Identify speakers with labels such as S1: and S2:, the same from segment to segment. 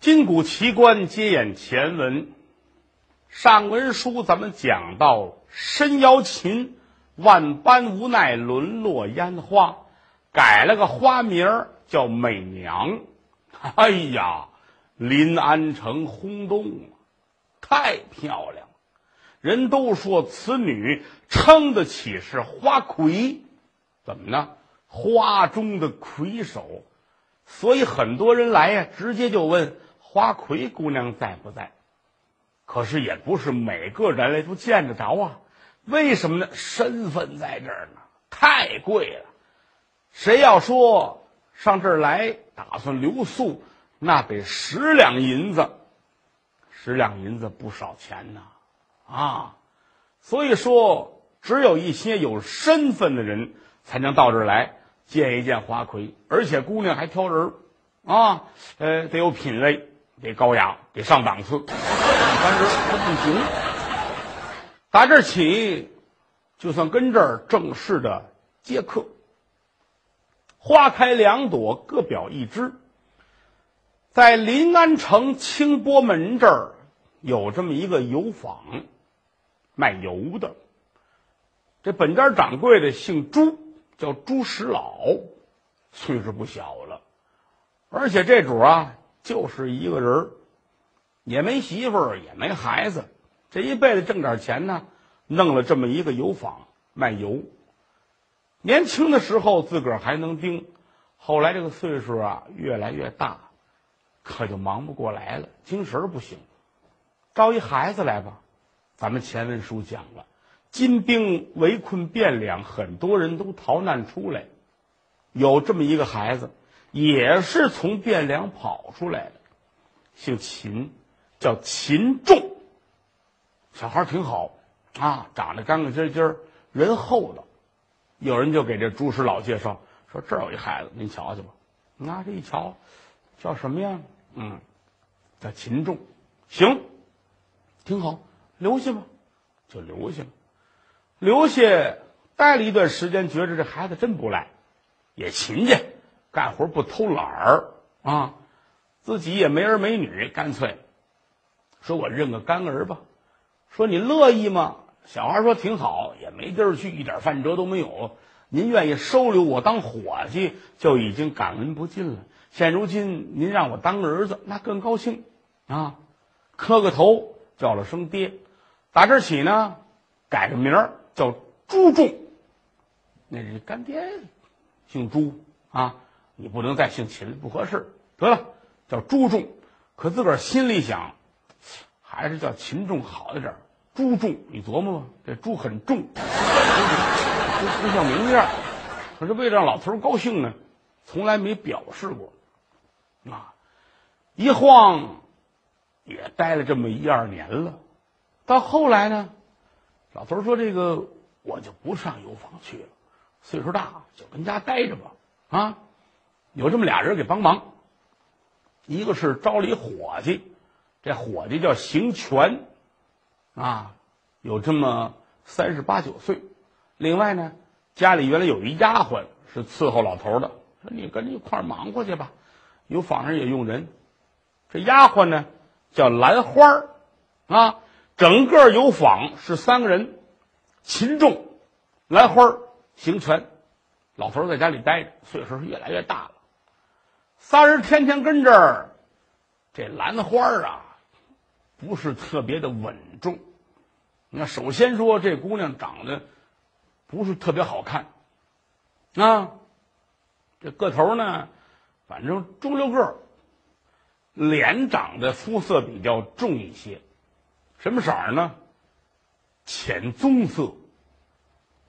S1: 今古奇观接演前文，上文书咱们讲到申瑶琴万般无奈沦落烟花，改了个花名儿叫美娘。哎呀，临安城轰动了，太漂亮了，人都说此女称得起是花魁，怎么呢？花中的魁首，所以很多人来呀，直接就问。花魁姑娘在不在？可是也不是每个人类都见得着啊。为什么呢？身份在这儿呢，太贵了。谁要说上这儿来打算留宿，那得十两银子。十两银子不少钱呢，啊！所以说，只有一些有身份的人才能到这儿来见一见花魁，而且姑娘还挑人啊，呃，得有品位。得高雅，得上档次，但是他不行。打这儿起，就算跟这儿正式的接客。花开两朵，各表一枝。在临安城清波门这儿有这么一个油坊，卖油的。这本家掌柜的姓朱，叫朱石老，岁数不小了，而且这主啊。就是一个人也没媳妇儿，也没孩子，这一辈子挣点钱呢，弄了这么一个油坊卖油。年轻的时候自个儿还能盯，后来这个岁数啊越来越大，可就忙不过来了，精神不行。招一孩子来吧，咱们前文书讲了，金兵围困汴梁，很多人都逃难出来，有这么一个孩子。也是从汴梁跑出来的，姓秦，叫秦仲。小孩挺好啊，长得干干净净，人厚道。有人就给这朱师老介绍说：“这儿有一孩子，您瞧瞧吧。”那这一瞧，叫什么呀？嗯，叫秦仲。行，挺好，留下吧，就留下了。留下待了一段时间，觉着这孩子真不赖，也勤俭。干活不偷懒儿啊，自己也没儿没女，干脆说我认个干儿吧。说你乐意吗？小孩说挺好，也没地儿去，一点饭辙都没有。您愿意收留我当伙计，就已经感恩不尽了。现如今您让我当儿子，那更高兴啊！磕个头，叫了声爹。打这起呢，改个名儿叫朱仲。那是干爹姓朱啊。你不能再姓秦，不合适。得了，叫朱仲。可自个儿心里想，还是叫秦仲好一点。朱仲，你琢磨吧，这朱很重，不像名字样。可是为了让老头高兴呢，从来没表示过。啊，一晃也待了这么一二年了。到后来呢，老头说：“这个我就不上油坊去了，岁数大，就跟家待着吧。”啊。有这么俩人给帮忙，一个是招了一伙计，这伙计叫邢全，啊，有这么三十八九岁。另外呢，家里原来有一丫鬟是伺候老头的，说你跟着一块忙活去吧。有坊上也用人，这丫鬟呢叫兰花儿，啊，整个有坊是三个人：秦仲、兰花儿、邢全。老头在家里待着，岁数是越来越大了。仨人天天跟这儿，这兰花啊，不是特别的稳重。那首先说，这姑娘长得不是特别好看，啊，这个头呢，反正中溜个儿，脸长得肤色比较重一些，什么色儿呢？浅棕色。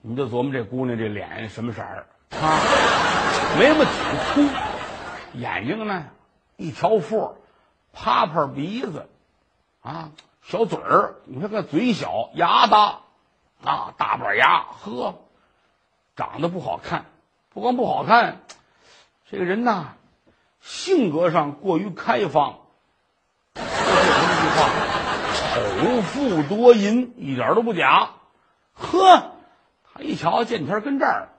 S1: 你就琢磨这姑娘这脸什么色儿啊？眉毛挺粗。眼睛呢，一条缝，趴趴鼻子，啊，小嘴儿，你看个嘴小，牙大，啊，大板牙，呵，长得不好看，不光不好看，这个人呐，性格上过于开放。说这句话，丑富多淫，一点都不假。呵，他一瞧见天跟这儿，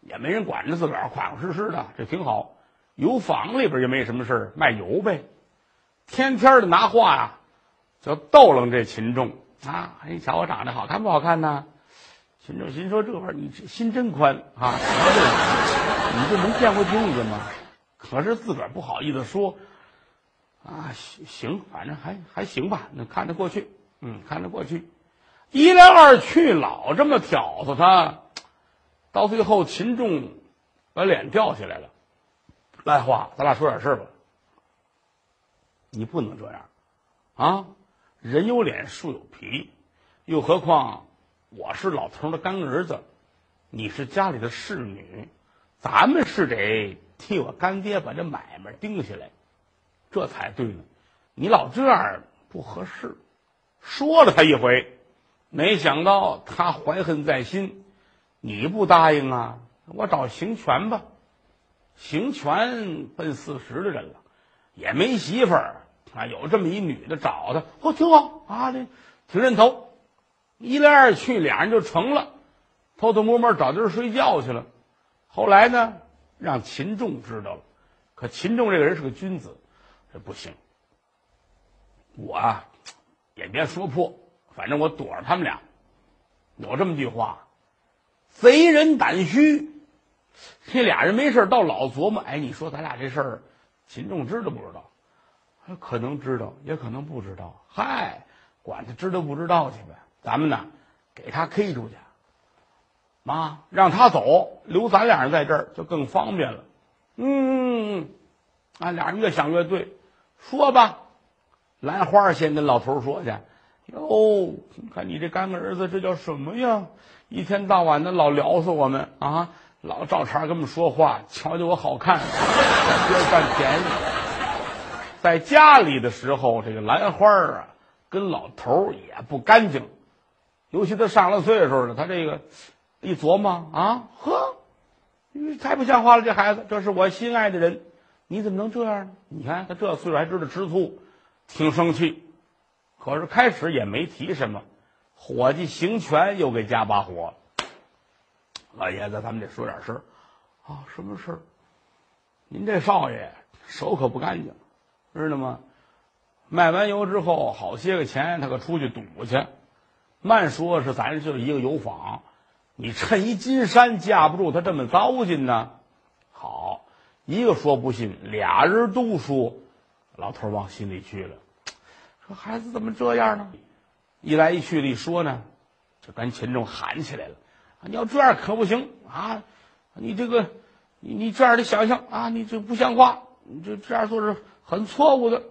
S1: 也没人管着自个儿，款款实实的，这挺好。油坊里边也没什么事卖油呗。天天的拿话呀，就逗弄这秦仲啊！你瞧我长得好看不好看呢？秦仲心说这玩意儿你心真宽啊！你就能见过镜子吗？可是自个不好意思说啊，行行，反正还还行吧，能看得过去，嗯，看得过去。一来二去，老这么挑唆他，到最后秦仲把脸掉下来了。来话，咱俩说点事吧。你不能这样，啊！人有脸，树有皮，又何况我是老头的干儿子，你是家里的侍女，咱们是得替我干爹把这买卖定下来，这才对呢。你老这样不合适。说了他一回，没想到他怀恨在心。你不答应啊？我找邢权吧。行权奔四十的人了。也没媳妇儿啊，有这么一女的找他，我挺好啊，这挺认头。一来二去，俩人就成了，偷偷摸摸找地儿睡觉去了。后来呢，让秦仲知道了，可秦仲这个人是个君子，这不行。我啊，也别说破，反正我躲着他们俩。有这么句话：贼人胆虚。这俩人没事倒老琢磨，哎，你说咱俩这事儿。秦仲知道不知道？可能知道，也可能不知道。嗨，管他知道不知道去呗。咱们呢，给他 K 出去，妈，让他走，留咱俩人在这儿就更方便了。嗯，啊，俩人越想越对，说吧。兰花先跟老头说去。哟，看你这干儿子，这叫什么呀？一天到晚的老聊死我们啊！老照常跟我们说话，瞧瞧我好看，别占便宜。在家里的时候，这个兰花啊，跟老头也不干净，尤其他上了岁数了，他这个一琢磨啊，呵，太不像话了，这孩子，这是我心爱的人，你怎么能这样呢？你看他这岁数还知道吃醋，挺生气。可是开始也没提什么，伙计行权又给加把火。老爷子，咱们得说点事儿啊！什么事儿？您这少爷手可不干净，知道吗？卖完油之后，好些个钱他可出去赌去。慢说是咱就是一个油坊，你趁一金山架不住他这么糟践呢。好，一个说不信，俩人都说，老头往心里去了。说孩子怎么这样呢？一来一去的一说呢，就跟群众喊起来了。你要这样可不行啊！你这个，你你这样的想象啊，你这不像话，你这这样做是很错误的。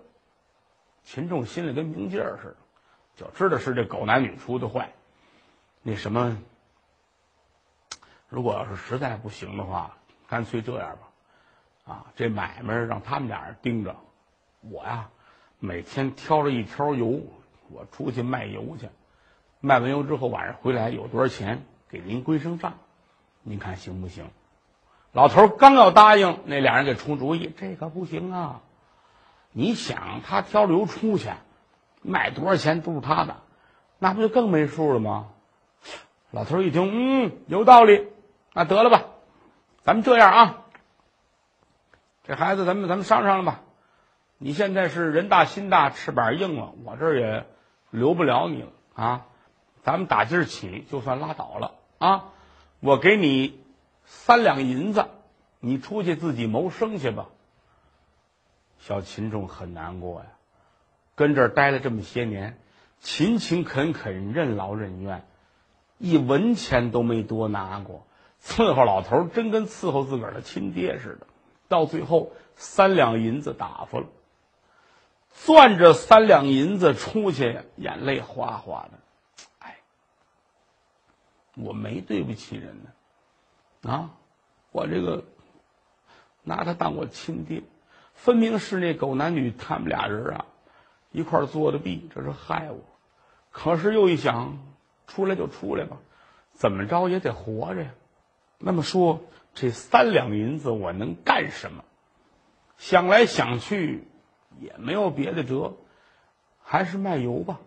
S1: 秦仲心里跟明镜似的，就知道是这狗男女出的坏。那什么，如果要是实在不行的话，干脆这样吧，啊，这买卖让他们俩人盯着，我呀，每天挑着一挑油，我出去卖油去，卖完油之后晚上回来有多少钱？给您归声账，您看行不行？老头刚要答应，那俩人给出主意，这可不行啊！你想，他挑流出去，卖多少钱都是他的，那不就更没数了吗？老头一听，嗯，有道理，那得了吧，咱们这样啊，这孩子，咱们咱们商量吧。你现在是人大心大，翅膀硬了，我这也留不了你了啊！咱们打今儿起就算拉倒了。啊，我给你三两银子，你出去自己谋生去吧。小秦仲很难过呀，跟这儿待了这么些年，勤勤恳恳，任劳任怨，一文钱都没多拿过，伺候老头真跟伺候自个儿的亲爹似的。到最后，三两银子打发了，攥着三两银子出去，眼泪哗哗的。我没对不起人呢，啊，我这个拿他当我亲爹，分明是那狗男女他们俩人啊一块做的弊，这是害我。可是又一想，出来就出来吧，怎么着也得活着呀。那么说，这三两银子我能干什么？想来想去也没有别的辙，还是卖油吧。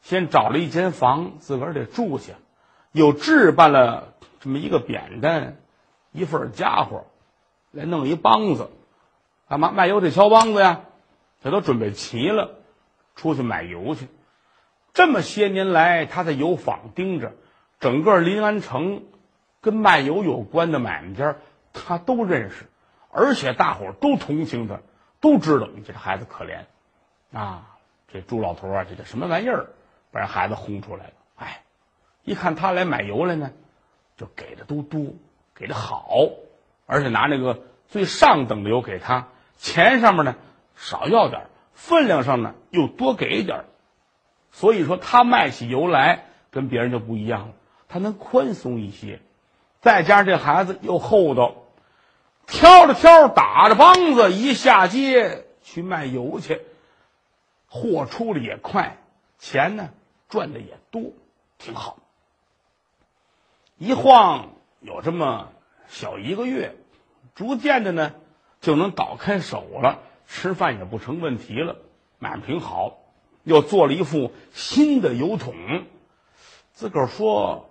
S1: 先找了一间房，自个儿得住下。又置办了这么一个扁担，一份家伙，来弄一梆子，干嘛卖油得敲梆子呀？这都准备齐了，出去买油去。这么些年来，他在油坊盯着，整个临安城跟卖油有关的买卖家，他都认识，而且大伙都同情他，都知道你这孩子可怜啊，这朱老头啊，这叫什么玩意儿，把人孩子轰出来了。哎，一看他来买油来呢，就给的都多，给的好，而且拿那个最上等的油给他，钱上面呢少要点分量上呢又多给点所以说，他卖起油来跟别人就不一样了，他能宽松一些。再加上这孩子又厚道，挑着挑，打着梆子，一下街去卖油去，货出的也快，钱呢赚的也多，挺好。一晃有这么小一个月，逐渐的呢就能倒开手了，吃饭也不成问题了，买卖挺好。又做了一副新的油桶，自个儿说：“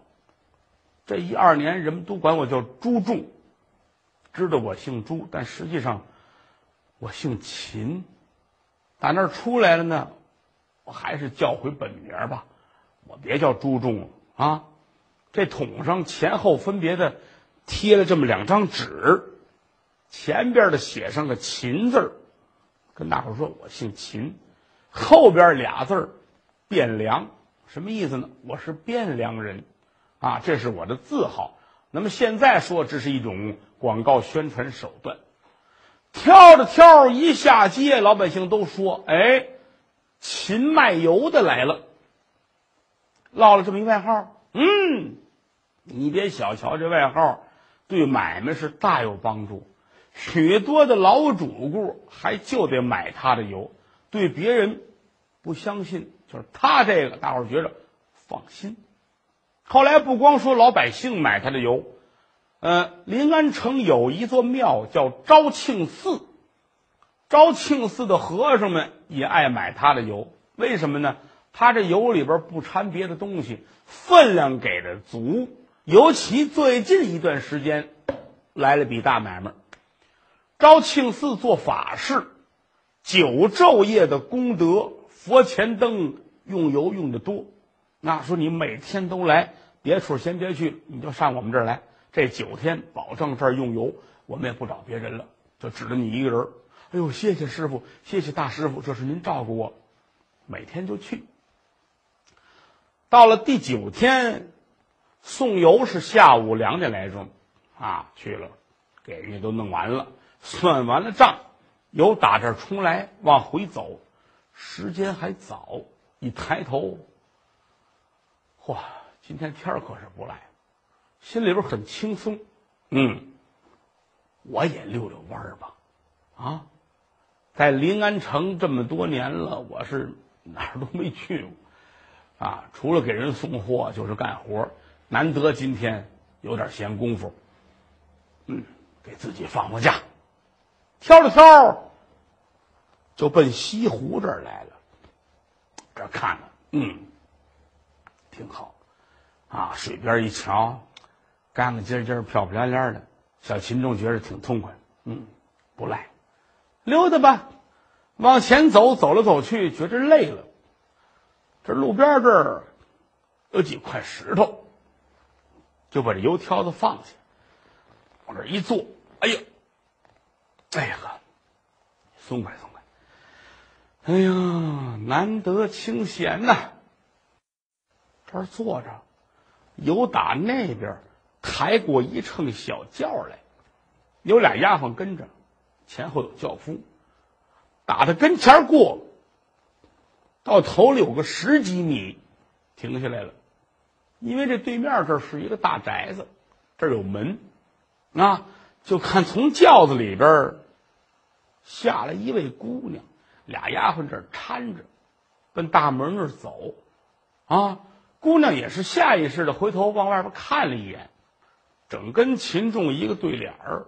S1: 这一二年，人们都管我叫朱仲，知道我姓朱，但实际上我姓秦。打那儿出来了呢，我还是叫回本名吧，我别叫朱仲了啊。这桶上前后分别的贴了这么两张纸，前边的写上个秦字，跟大伙说我姓秦。”后边俩字，汴梁，什么意思呢？我是汴梁人，啊，这是我的字号。那么现在说，这是一种广告宣传手段。挑着挑一下街，老百姓都说：“哎，秦卖油的来了。”落了这么一外号，嗯，你别小瞧这外号，对买卖是大有帮助。许多的老主顾还就得买他的油。对别人不相信，就是他这个，大伙儿觉着放心。后来不光说老百姓买他的油，呃，临安城有一座庙叫昭庆寺，昭庆寺的和尚们也爱买他的油。为什么呢？他这油里边不掺别的东西，分量给的足。尤其最近一段时间来了笔大买卖，昭庆寺做法事。九昼夜的功德，佛前灯用油用的多。那说你每天都来，别处先别去，你就上我们这儿来。这九天保证这儿用油，我们也不找别人了，就指着你一个人。哎呦，谢谢师傅，谢谢大师傅，这是您照顾我。每天就去。到了第九天，送油是下午两点来钟，啊，去了，给人家都弄完了，算完了账。由打这儿出来往回走，时间还早。一抬头，嚯，今天天儿可是不赖，心里边很轻松。嗯，我也溜溜弯儿吧。啊，在临安城这么多年了，我是哪儿都没去过啊，除了给人送货就是干活。难得今天有点闲工夫，嗯，给自己放放假。挑了挑，就奔西湖这儿来了。这看了，嗯，挺好，啊，水边一瞧，干干净净、漂漂亮亮的。小秦仲觉得挺痛快，嗯，不赖。溜达吧，往前走，走来走去，觉着累了。这路边这儿有几块石头，就把这油条子放下，往这一坐，哎呀！哎呀呵，松快松快！哎呀，难得清闲呐！这儿坐着，有打那边抬过一乘小轿来，有俩丫鬟跟着，前后有轿夫，打他跟前过，到头里有个十几米，停下来了，因为这对面这是一个大宅子，这儿有门，啊。就看从轿子里边下来一位姑娘，俩丫鬟这搀着，奔大门那儿走。啊，姑娘也是下意识的回头往外边看了一眼，整跟秦仲一个对脸儿。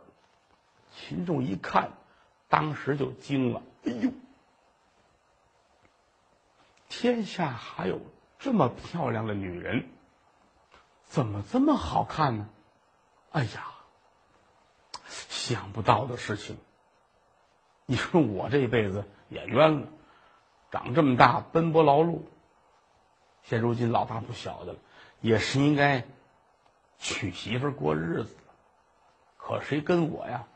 S1: 秦仲一看，当时就惊了：“哎呦，天下还有这么漂亮的女人，怎么这么好看呢？哎呀！”想不到的事情，你说我这辈子也冤了，长这么大奔波劳碌，现如今老大不小的了，也是应该娶媳妇过日子了。可谁跟我呀？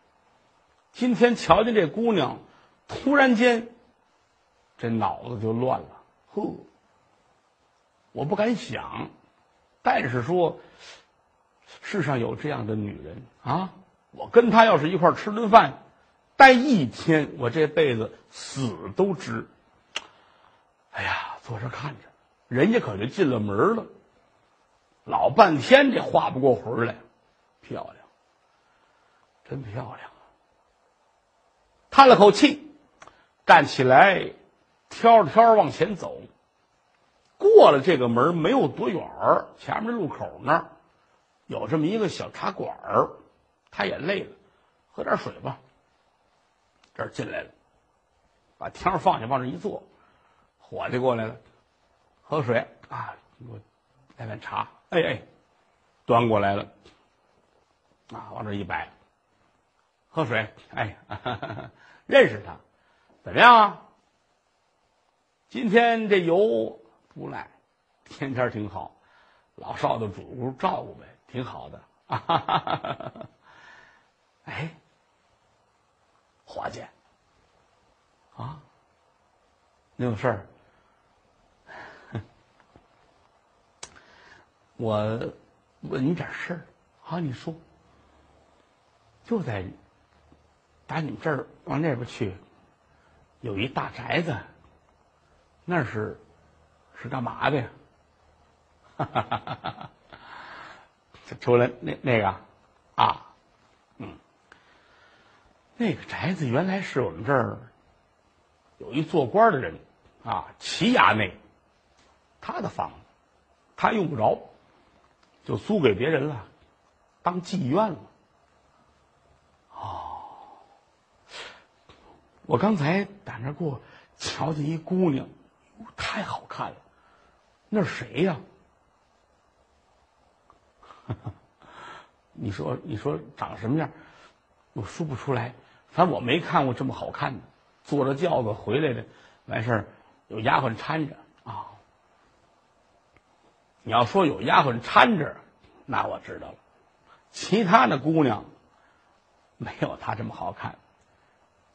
S1: 今天瞧见这姑娘，突然间这脑子就乱了。呵，我不敢想，但是说世上有这样的女人啊，我跟她要是一块吃顿饭。待一天，我这辈子死都值。哎呀，坐这看着，人家可就进了门了。老半天，这画不过魂来，漂亮，真漂亮啊！叹了口气，站起来，挑着挑往前走。过了这个门没有多远前面路口那儿有这么一个小茶馆儿，他也累了，喝点水吧。这儿进来了，把天放下，往这一坐，伙计过来了，喝水啊，给我来碗茶。哎哎，端过来了，啊，往这一摆，喝水。哎，认识他，怎么样啊？今天这油不赖，天天挺好，老少的主顾照顾呗，挺好的。哎。伙计，啊，你有事儿？我问你点事儿，好，你说。就在打你们这儿往那边去，有一大宅子，那是是干嘛的呀？哈哈哈哈哈！出来那那个啊。嗯那个宅子原来是我们这儿有一做官的人啊，齐衙内他的房子，他用不着，就租给别人了，当妓院了。哦，我刚才打那过，瞧见一姑娘，太好看了，那是谁呀？你说，你说长什么样？我说不出来。反正我没看过这么好看的，坐着轿子回来的，完事儿有丫鬟搀着啊。你要说有丫鬟搀着，那我知道了。其他的姑娘没有她这么好看。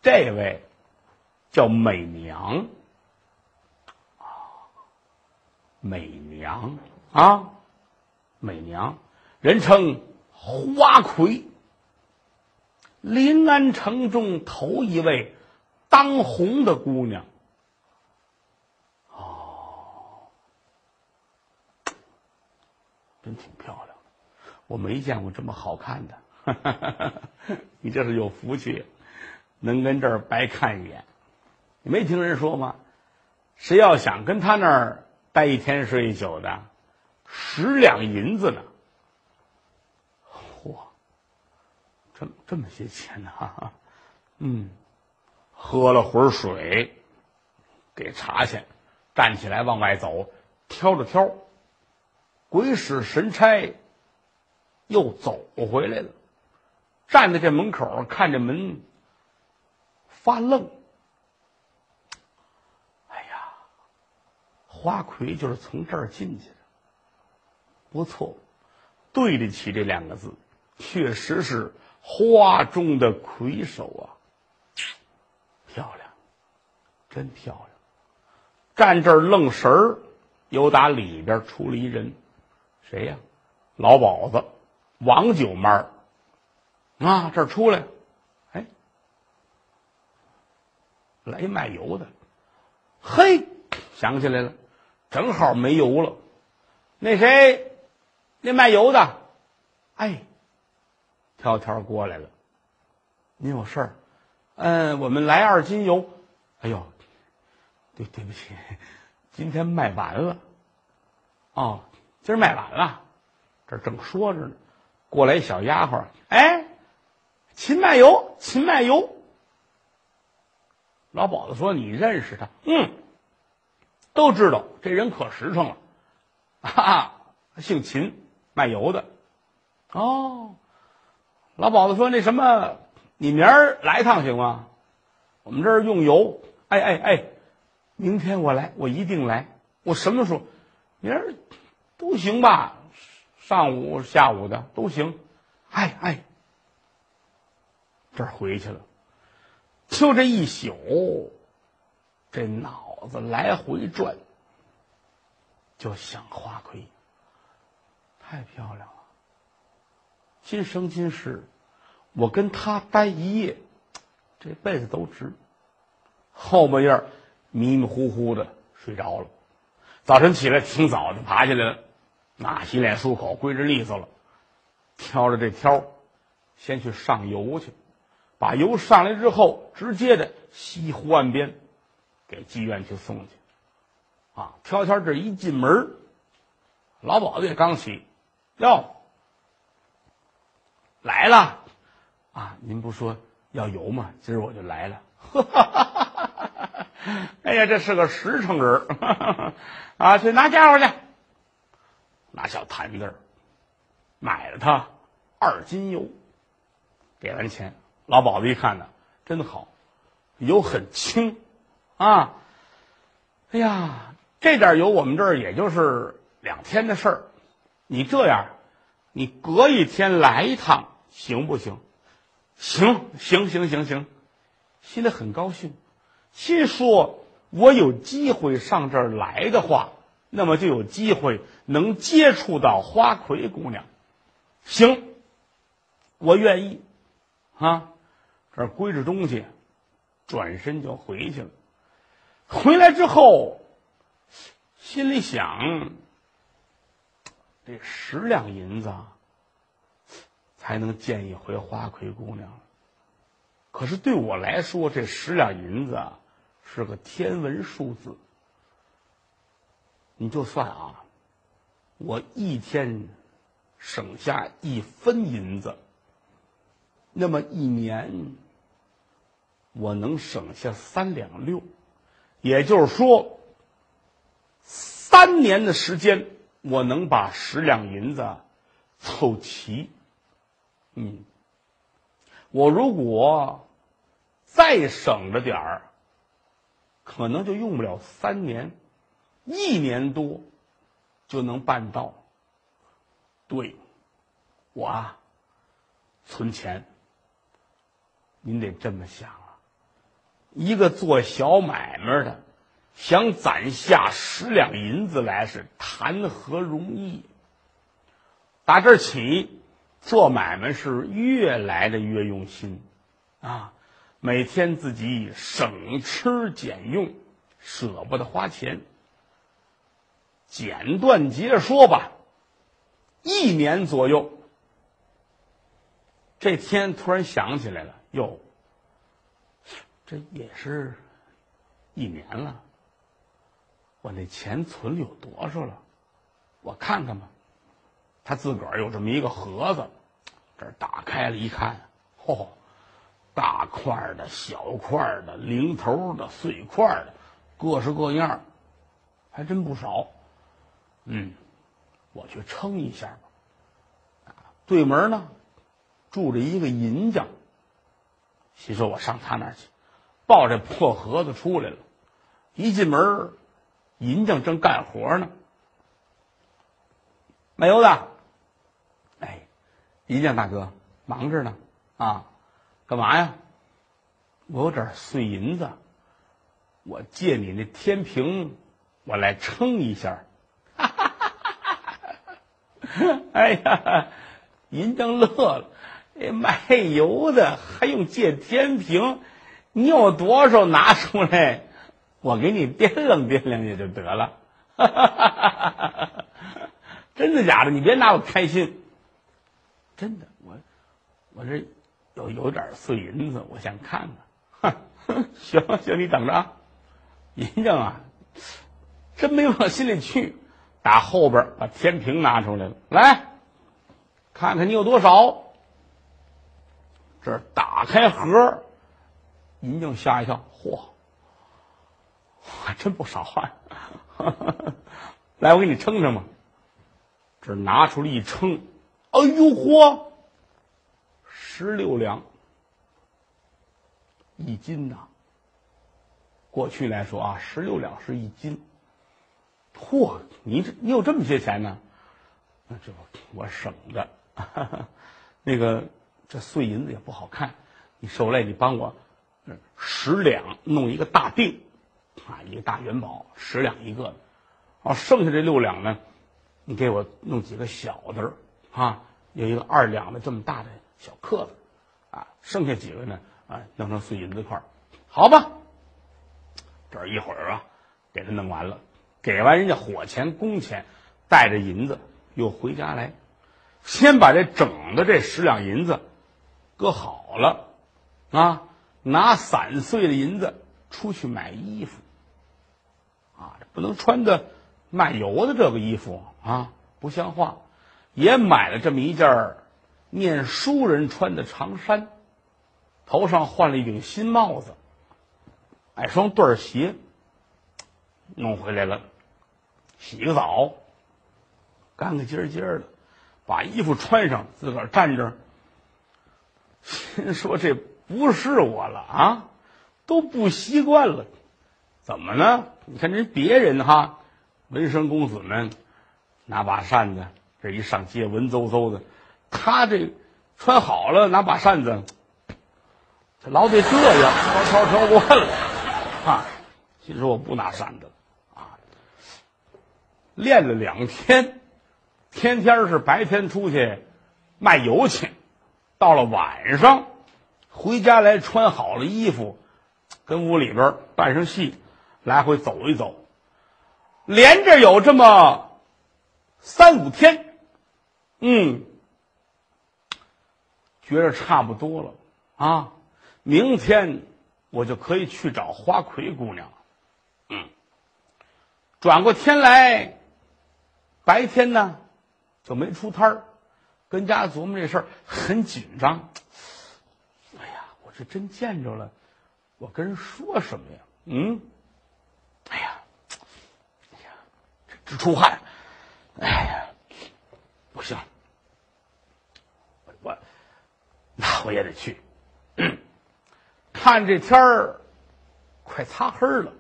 S1: 这位叫美娘啊，美娘。啊，美娘，人称花魁。临安城中头一位当红的姑娘，哦，真挺漂亮，我没见过这么好看的，你这是有福气，能跟这儿白看一眼。你没听人说吗？谁要想跟他那儿待一天睡一宿的，十两银子呢。嚯这这么些钱呢？嗯，喝了会儿水，给茶去，站起来往外走，挑着挑，鬼使神差，又走回来了，站在这门口看着门，发愣。哎呀，花魁就是从这儿进去的，不错，对得起这两个字，确实是。花中的魁首啊，漂亮，真漂亮！站这儿愣神儿，又打里边出了一人，谁呀？老鸨子，王九妈儿啊，这儿出来，哎，来一卖油的，嘿，想起来了，正好没油了，那谁，那卖油的，哎。条条过来了，您有事儿？嗯，我们来二斤油。哎呦，对对不起，今天卖完了。哦，今儿卖完了，这正说着呢，过来一小丫鬟，哎，秦卖油，秦卖油。老鸨子说：“你认识他？嗯，都知道这人可实诚了，哈哈，姓秦，卖油的。哦。”老鸨子说：“那什么，你明儿来一趟行吗？我们这儿用油。哎哎哎，明天我来，我一定来。我什么时候？明儿都行吧，上午、下午的都行。哎哎，这回去了，就这一宿，这脑子来回转，就想花魁，太漂亮了。今生今世，我跟他待一夜，这辈子都值。后半夜迷迷糊糊的睡着了，早晨起来挺早就爬起来了，那洗脸漱口归置利索了，挑着这挑，先去上油去，把油上来之后，直接的西湖岸边，给妓院去送去。啊，挑挑这一进门，老鸨子也刚起，哟。来了，啊！您不说要油吗？今儿我就来了。哈哈哈哎呀，这是个实诚人啊！去拿家伙去，拿小坛子买了他二斤油，给完钱，老鸨子一看呢，真好，油很轻啊！哎呀，这点油我们这儿也就是两天的事儿，你这样，你隔一天来一趟。行不行？行行行行行，心里很高兴，心说：我有机会上这儿来的话，那么就有机会能接触到花魁姑娘。行，我愿意啊！这儿归置东西，转身就回去了。回来之后，心里想：这十两银子。才能见一回花魁姑娘。可是对我来说，这十两银子是个天文数字。你就算啊，我一天省下一分银子，那么一年我能省下三两六，也就是说，三年的时间，我能把十两银子凑齐。嗯，我如果再省着点儿，可能就用不了三年，一年多就能办到。对，我啊，存钱，您得这么想，一个做小买卖的，想攒下十两银子来是谈何容易？打这起。做买卖是越来的越用心，啊，每天自己省吃俭用，舍不得花钱。简短截说吧，一年左右，这天突然想起来了，哟，这也是一年了，我那钱存了有多少了？我看看吧。他自个儿有这么一个盒子，这打开了一看，嚯，大块的、小块的、零头的、碎块的，各式各样，还真不少。嗯，我去称一下吧。对门呢，住着一个银匠。心说我上他那儿去，抱这破盒子出来了。一进门，银匠正干活呢。卖油的。哎银匠大哥，忙着呢，啊，干嘛呀？我有点碎银子，我借你那天平，我来称一下。哈哈哈！哈哈哎呀，银匠乐了，卖油的还用借天平？你有多少拿出来，我给你掂量掂量也就得了。真的假的？你别拿我开心。真的，我我这有有点碎银子，我想看看。行行，你等着啊。银匠啊，真没往心里去，打后边把天平拿出来了，来看看你有多少。这打开盒，银匠吓一跳，嚯，还真不少啊！来，我给你称称吧。这拿出来一称。哎呦嚯！十六两一斤呐！过去来说啊，十六两是一斤。嚯，你这你有这么些钱呢？那这我省着。那个这碎银子也不好看，你受累，你帮我十两弄一个大锭，啊，一个大元宝，十两一个。哦，剩下这六两呢，你给我弄几个小的啊，有一个二两的这么大的小克子，啊，剩下几个呢，啊，弄成碎银子块好吧。这一会儿啊，给他弄完了。给完人家火钱工钱，带着银子又回家来，先把这整的这十两银子搁好了，啊，拿散碎的银子出去买衣服，啊，不能穿的卖油的这个衣服啊，不像话，也买了这么一件念书人穿的长衫，头上换了一顶新帽子，买双对鞋，弄回来了。洗个澡，干干净净的，把衣服穿上，自个儿站着。心 说这不是我了啊，都不习惯了。怎么呢？你看人别人哈，文生公子们拿把扇子，这一上街文绉绉的。他这穿好了，拿把扇子，他老得这样，悄悄悄过了。啊，心说我不拿扇子了啊。练了两天，天天是白天出去卖油去，到了晚上回家来穿好了衣服，跟屋里边扮上戏，来回走一走，连着有这么三五天，嗯，觉着差不多了啊，明天我就可以去找花魁姑娘了，嗯，转过天来。白天呢，就没出摊儿，跟家琢磨这事儿，很紧张。哎呀，我这真见着了，我跟人说什么呀？嗯，哎呀，哎呀，这直出汗。哎呀，不行，我我那我也得去。看这天儿快擦黑了，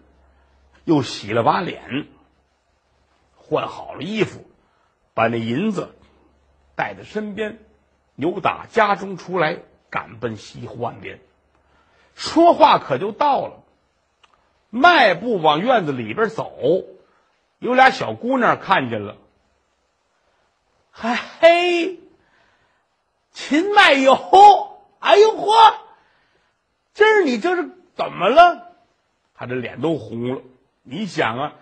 S1: 又洗了把脸。换好了衣服，把那银子带在身边，由打家中出来，赶奔西湖岸边。说话可就到了，迈步往院子里边走，有俩小姑娘看见了，嗨嘿，秦卖油，哎呦嚯，今儿你这是怎么了？他这脸都红了。你想啊。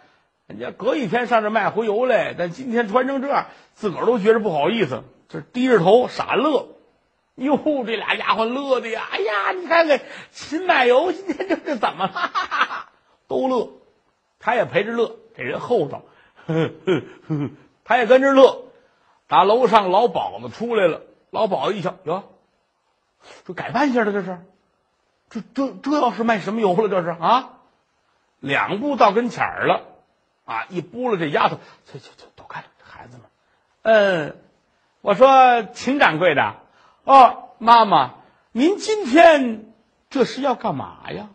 S1: 人家隔一天上这卖回油来，但今天穿成这样，自个儿都觉着不好意思，这低着头傻乐。哟，这俩家伙乐的呀！哎呀，你看看秦卖油今天这是怎么了？哈哈哈都乐，他也陪着乐。这人厚道，他也跟着乐。打楼上老鸨子出来了，老鸨子一瞧，哟，这改半下了，这是，这这这要是卖什么油了？这是啊，两步到跟前儿了。啊！一拨了这丫头，去去去，都看这孩子们。嗯，我说秦掌柜的，哦，妈妈，您今天这是要干嘛呀？